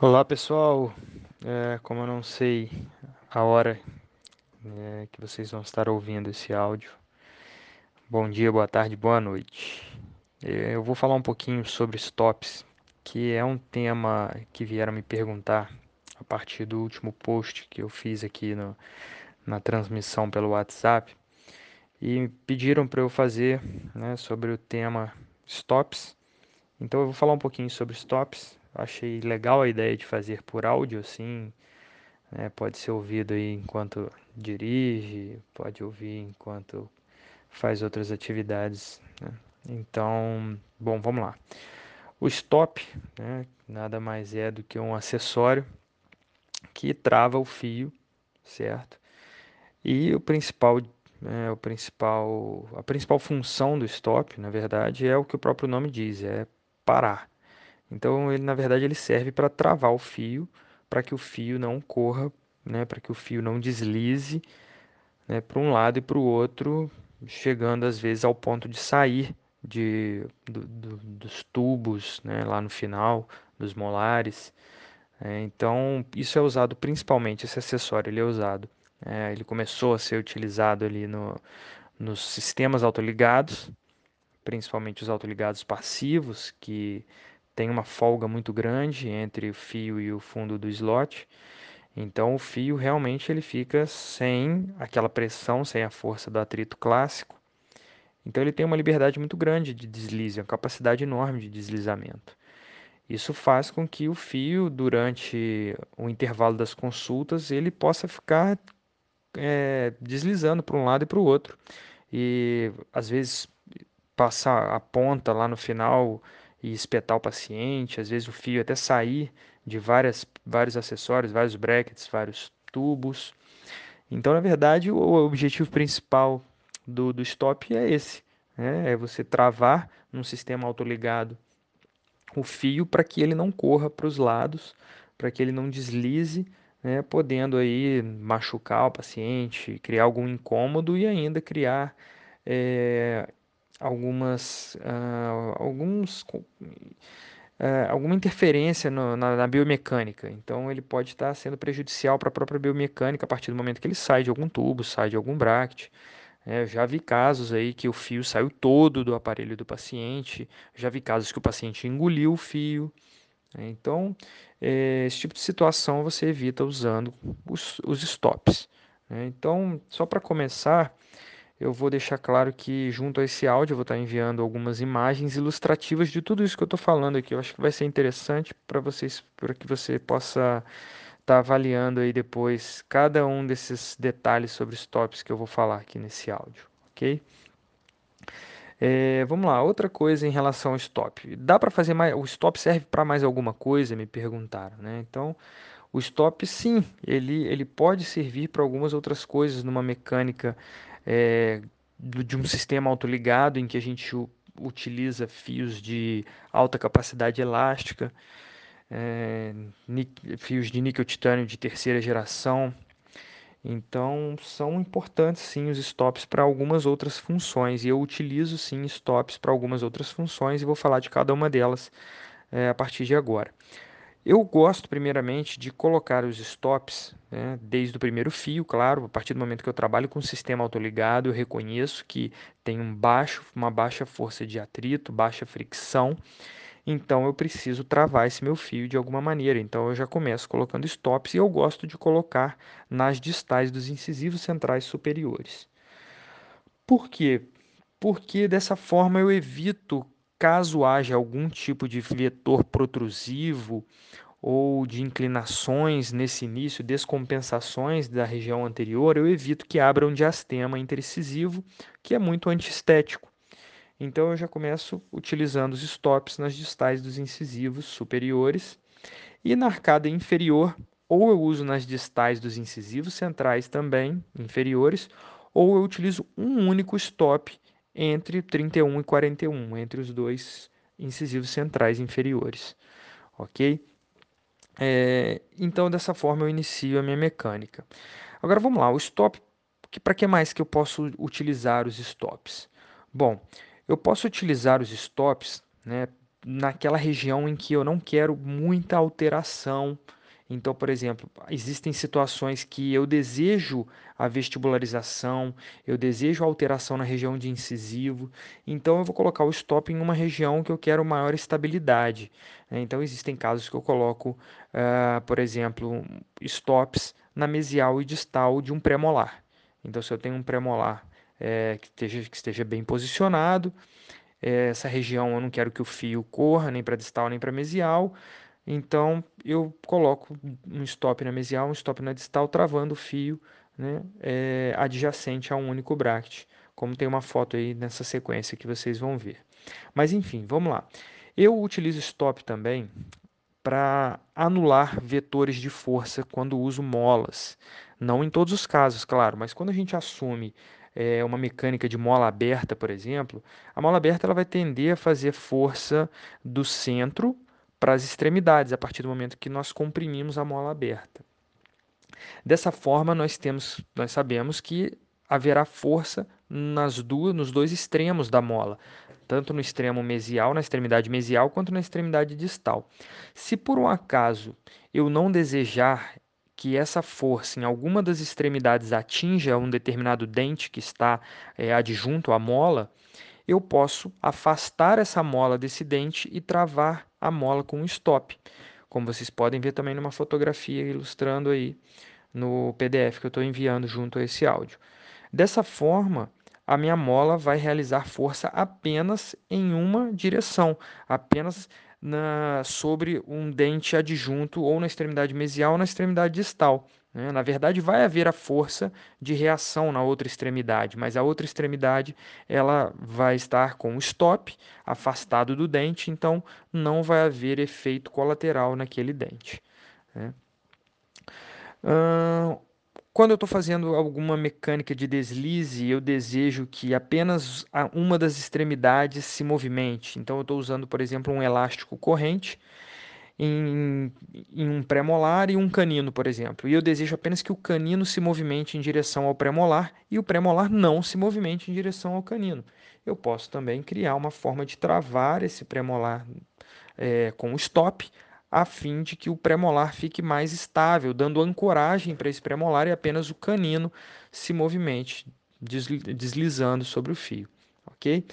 Olá pessoal, é, como eu não sei a hora é, que vocês vão estar ouvindo esse áudio, bom dia, boa tarde, boa noite. É, eu vou falar um pouquinho sobre stops, que é um tema que vieram me perguntar a partir do último post que eu fiz aqui no, na transmissão pelo WhatsApp e pediram para eu fazer né, sobre o tema stops. Então eu vou falar um pouquinho sobre stops Achei legal a ideia de fazer por áudio, assim. Né? Pode ser ouvido aí enquanto dirige, pode ouvir enquanto faz outras atividades. Né? Então, bom, vamos lá. O stop, né, nada mais é do que um acessório que trava o fio, certo? E o principal, é, o principal, a principal função do stop, na verdade, é o que o próprio nome diz, é parar. Então, ele na verdade ele serve para travar o fio, para que o fio não corra, né, para que o fio não deslize, né, para um lado e para o outro, chegando às vezes ao ponto de sair de, do, do, dos tubos, né, lá no final, dos molares. É, então, isso é usado principalmente, esse acessório ele é usado. É, ele começou a ser utilizado ali no, nos sistemas autoligados, principalmente os autoligados passivos, que tem uma folga muito grande entre o fio e o fundo do slot. Então o fio realmente ele fica sem aquela pressão, sem a força do atrito clássico. Então ele tem uma liberdade muito grande de deslize, uma capacidade enorme de deslizamento. Isso faz com que o fio, durante o intervalo das consultas, ele possa ficar é, deslizando para um lado e para o outro. E às vezes passar a ponta lá no final e espetar o paciente, às vezes o fio até sair de várias, vários acessórios, vários brackets, vários tubos. Então, na verdade, o objetivo principal do, do stop é esse: né? é você travar num sistema autoligado o fio para que ele não corra para os lados, para que ele não deslize, né? podendo aí machucar o paciente, criar algum incômodo e ainda criar é, algumas uh, alguns uh, alguma interferência no, na, na, biomecânica. Então ele pode estar sendo prejudicial para a própria biomecânica a partir do momento que ele sai de algum tubo, sai de algum bracket. É, já vi casos aí que o fio saiu todo do aparelho do paciente, já vi casos que o paciente engoliu o fio. É, então, é, esse tipo de situação você evita usando os, os stops. Né? Então, só para começar, eu vou deixar claro que junto a esse áudio eu vou estar enviando algumas imagens ilustrativas de tudo isso que eu estou falando aqui. Eu acho que vai ser interessante para vocês, para que você possa estar tá avaliando aí depois cada um desses detalhes sobre os tops que eu vou falar aqui nesse áudio, ok? É, vamos lá, outra coisa em relação ao stop. Dá para fazer mais? O stop serve para mais alguma coisa? Me perguntaram, né? Então, o stop, sim, ele, ele pode servir para algumas outras coisas numa mecânica é, de um sistema autoligado em que a gente utiliza fios de alta capacidade elástica, é, fios de níquel titânio de terceira geração. Então são importantes sim os stops para algumas outras funções e eu utilizo sim stops para algumas outras funções e vou falar de cada uma delas é, a partir de agora. Eu gosto, primeiramente, de colocar os stops né, desde o primeiro fio, claro, a partir do momento que eu trabalho com o sistema autoligado, eu reconheço que tem um baixo, uma baixa força de atrito, baixa fricção, então eu preciso travar esse meu fio de alguma maneira. Então eu já começo colocando stops e eu gosto de colocar nas distais dos incisivos centrais superiores. Por quê? Porque dessa forma eu evito caso haja algum tipo de vetor protrusivo ou de inclinações nesse início, descompensações da região anterior, eu evito que abra um diastema intercisivo, que é muito antiestético. Então eu já começo utilizando os stops nas distais dos incisivos superiores e na arcada inferior, ou eu uso nas distais dos incisivos centrais também, inferiores, ou eu utilizo um único stop entre 31 e 41, entre os dois incisivos centrais inferiores, ok? É, então, dessa forma, eu inicio a minha mecânica. Agora, vamos lá, o stop, para que mais que eu posso utilizar os stops? Bom, eu posso utilizar os stops né, naquela região em que eu não quero muita alteração. Então, por exemplo, existem situações que eu desejo a vestibularização, eu desejo alteração na região de incisivo, então eu vou colocar o stop em uma região que eu quero maior estabilidade. né? Então, existem casos que eu coloco, ah, por exemplo, stops na mesial e distal de um premolar. Então, se eu tenho um premolar eh, que esteja, que esteja bem posicionado, eh, essa região eu não quero que o fio corra nem para distal nem para mesial, então eu coloco um stop na mesial, um stop na distal, travando o fio, né, eh, adjacente a um único bracket, como tem uma foto aí nessa sequência que vocês vão ver. Mas enfim, vamos lá. Eu utilizo stop também para anular vetores de força quando uso molas. Não em todos os casos, claro, mas quando a gente assume eh, uma mecânica de mola aberta, por exemplo, a mola aberta ela vai tender a fazer força do centro para as extremidades, a partir do momento que nós comprimimos a mola aberta. Dessa forma, nós temos, nós sabemos que haverá força nas duas, nos dois extremos da mola, tanto no extremo mesial, na extremidade mesial, quanto na extremidade distal. Se por um acaso eu não desejar que essa força em alguma das extremidades atinja um determinado dente que está é, adjunto à mola, eu posso afastar essa mola desse dente e travar a mola com um stop, como vocês podem ver também numa fotografia ilustrando aí no PDF que eu estou enviando junto a esse áudio. Dessa forma, a minha mola vai realizar força apenas em uma direção, apenas na, sobre um dente adjunto ou na extremidade mesial ou na extremidade distal. Né? Na verdade, vai haver a força de reação na outra extremidade, mas a outra extremidade ela vai estar com o stop afastado do dente, então não vai haver efeito colateral naquele dente. né? Ahn, quando eu estou fazendo alguma mecânica de deslize, eu desejo que apenas uma das extremidades se movimente. Então, eu estou usando, por exemplo, um elástico corrente em, em um pré-molar e um canino, por exemplo. E eu desejo apenas que o canino se movimente em direção ao pré-molar e o pré-molar não se movimente em direção ao canino. Eu posso também criar uma forma de travar esse pré-molar eh, com o stop, a fim de que o pré-molar fique mais estável, dando ancoragem para esse pré-molar e apenas o canino se movimente, desli- deslizando sobre o fio. Ok?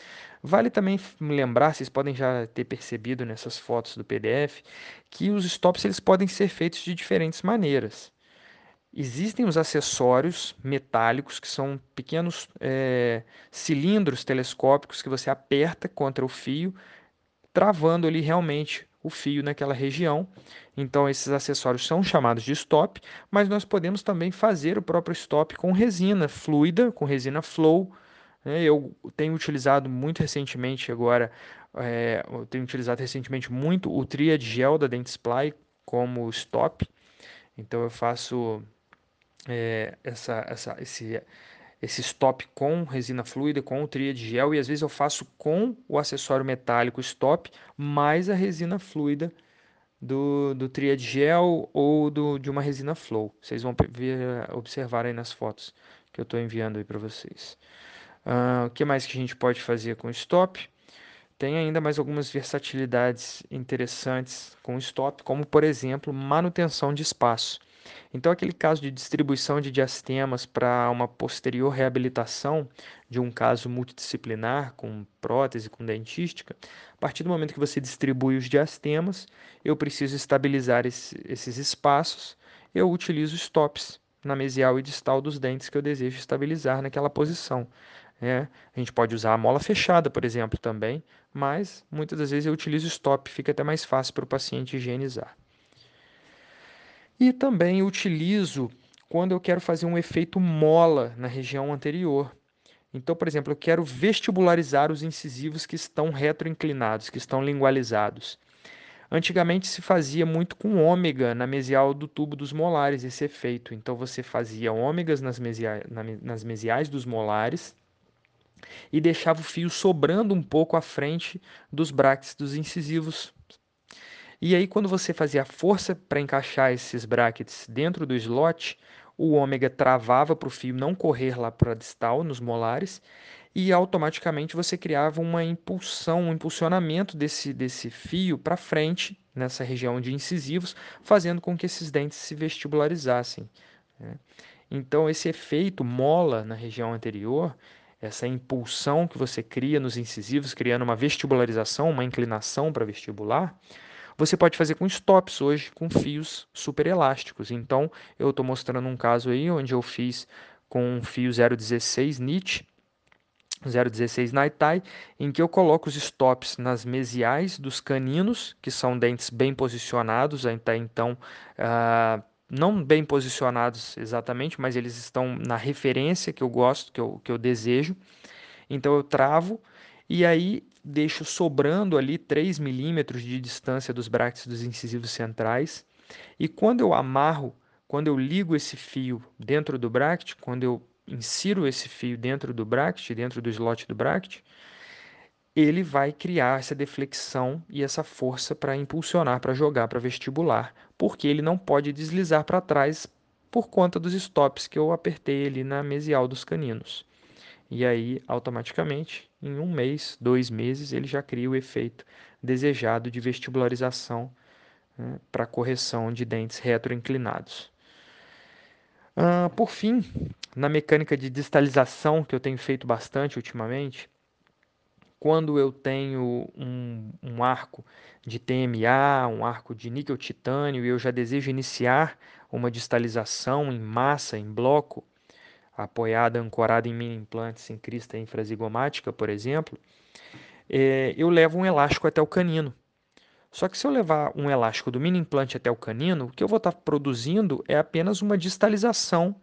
Vale também lembrar, vocês podem já ter percebido nessas fotos do PDF, que os stops eles podem ser feitos de diferentes maneiras. Existem os acessórios metálicos, que são pequenos eh, cilindros telescópicos que você aperta contra o fio, travando ali realmente o fio naquela região. Então, esses acessórios são chamados de stop, mas nós podemos também fazer o próprio stop com resina fluida, com resina flow. Né? Eu tenho utilizado muito recentemente agora, eh, eu tenho utilizado recentemente muito o Triad Gel da Dentsply como stop. Então, eu faço é, essa, essa, esse, esse stop com resina fluida, com o tria de gel, e às vezes eu faço com o acessório metálico stop, mais a resina fluida do, do tria de gel ou do, de uma resina flow. Vocês vão ver, observar aí nas fotos que eu estou enviando aí para vocês. Ah, o que mais que a gente pode fazer com stop? Tem ainda mais algumas versatilidades interessantes com stop, como por exemplo, manutenção de espaço. Então, aquele caso de distribuição de diastemas para uma posterior reabilitação de um caso multidisciplinar com prótese, com dentística, a partir do momento que você distribui os diastemas, eu preciso estabilizar esse- esses espaços, eu utilizo stops na mesial e distal dos dentes que eu desejo estabilizar naquela posição. Né? A gente pode usar a mola fechada, por exemplo, também, mas muitas das vezes eu utilizo stop, fica até mais fácil para o paciente higienizar. E também utilizo quando eu quero fazer um efeito mola na região anterior. Então, por exemplo, eu quero vestibularizar os incisivos que estão retroinclinados, que estão lingualizados. Antigamente se fazia muito com ômega na mesial do tubo dos molares esse efeito. Então você fazia ômegas nas, mesia- na me- nas mesiais dos molares e deixava o fio sobrando um pouco à frente dos brackets dos incisivos. E aí, quando você fazia a força para encaixar esses brackets dentro do slot, o ômega travava para o fio não correr lá para a distal, nos molares, e automaticamente você criava uma impulsão, um impulsionamento desse, desse fio para frente, nessa região de incisivos, fazendo com que esses dentes se vestibularizassem. Né? Então, esse efeito mola na região anterior, essa impulsão que você cria nos incisivos, criando uma vestibularização, uma inclinação para vestibular, você pode fazer com stops hoje, com fios super elásticos. Então, eu estou mostrando um caso aí onde eu fiz com um fio 016 NIT, 016 Naitai, em que eu coloco os stops nas mesiais dos caninos, que são dentes bem posicionados, até então, uh, não bem posicionados exatamente, mas eles estão na referência que eu gosto, que eu, que eu desejo. Então eu travo e aí deixo sobrando ali 3 milímetros de distância dos brackets dos incisivos centrais. E quando eu amarro, quando eu ligo esse fio dentro do bracket, quando eu insiro esse fio dentro do bracket, dentro do slot do bracket, ele vai criar essa deflexão e essa força para impulsionar, para jogar para vestibular, porque ele não pode deslizar para trás por conta dos stops que eu apertei ali na mesial dos caninos. E aí, automaticamente, em um mês, dois meses, ele já cria o efeito desejado de vestibularização né, para correção de dentes retroinclinados. Uh, por fim, na mecânica de distalização, que eu tenho feito bastante ultimamente, quando eu tenho um, um, arco de TMA, um arco de níquel titânio, e eu já desejo iniciar uma distalização em massa, em bloco, apoiada, ancorada em mini implantes em crista infrazigomática, por exemplo, é, eu levo um elástico até o canino. Só que se eu levar um elástico do mini implante até o canino, o que eu vou estar produzindo é apenas uma distalização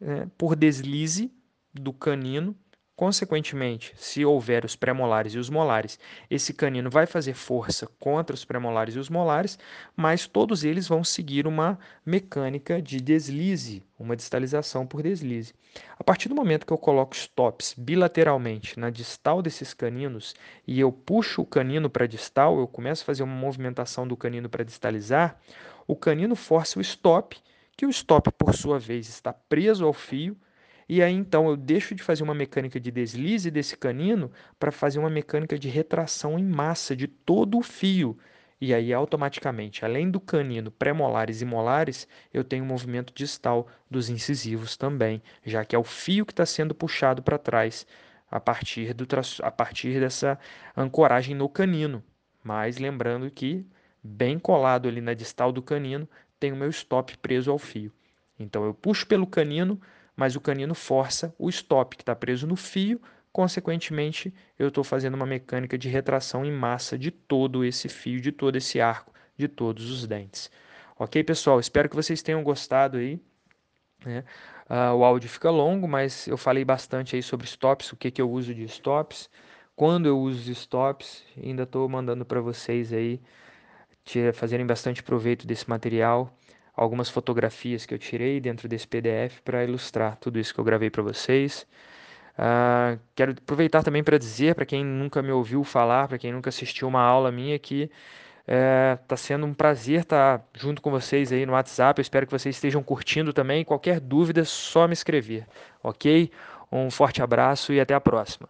é, por deslize do canino Consequentemente, se houver os premolares e os molares, esse canino vai fazer força contra os premolares e os molares, mas todos eles vão seguir uma mecânica de deslize, uma distalização por deslize. A partir do momento que eu coloco stops bilateralmente na distal desses caninos e eu puxo o canino para distal, eu começo a fazer uma movimentação do canino para distalizar, o canino força o stop, que o stop, por sua vez, está preso ao fio e aí então eu deixo de fazer uma mecânica de deslize desse canino para fazer uma mecânica de retração em massa de todo o fio. E aí automaticamente, além do canino, pré-molares e molares, eu tenho um movimento distal dos incisivos também, já que é o fio que está sendo puxado para trás a partir, do a partir dessa ancoragem no canino. Mas lembrando que, bem colado ali na distal do canino, tem o meu stop preso ao fio. Então eu puxo pelo canino, mas o canino força o stop que está preso no fio, consequentemente eu estou fazendo uma mecânica de retração em massa de todo esse fio, de todo esse arco, de todos os dentes. Ok, pessoal? Espero que vocês tenham gostado aí. Né? Uh, o áudio fica longo, mas eu falei bastante aí sobre stops, o que, que eu uso de stops, quando eu uso stops, ainda estou mandando para vocês aí fazerem bastante proveito desse material algumas fotografias que eu tirei dentro desse PDF para ilustrar tudo isso que eu gravei para vocês. Uh, quero aproveitar também para dizer para quem nunca me ouviu falar, para quem nunca assistiu uma aula minha, que está é, sendo um prazer estar tá junto com vocês aí no WhatsApp. Eu espero que vocês estejam curtindo também. Qualquer dúvida, só me escrever, ok? Um forte abraço e até a próxima.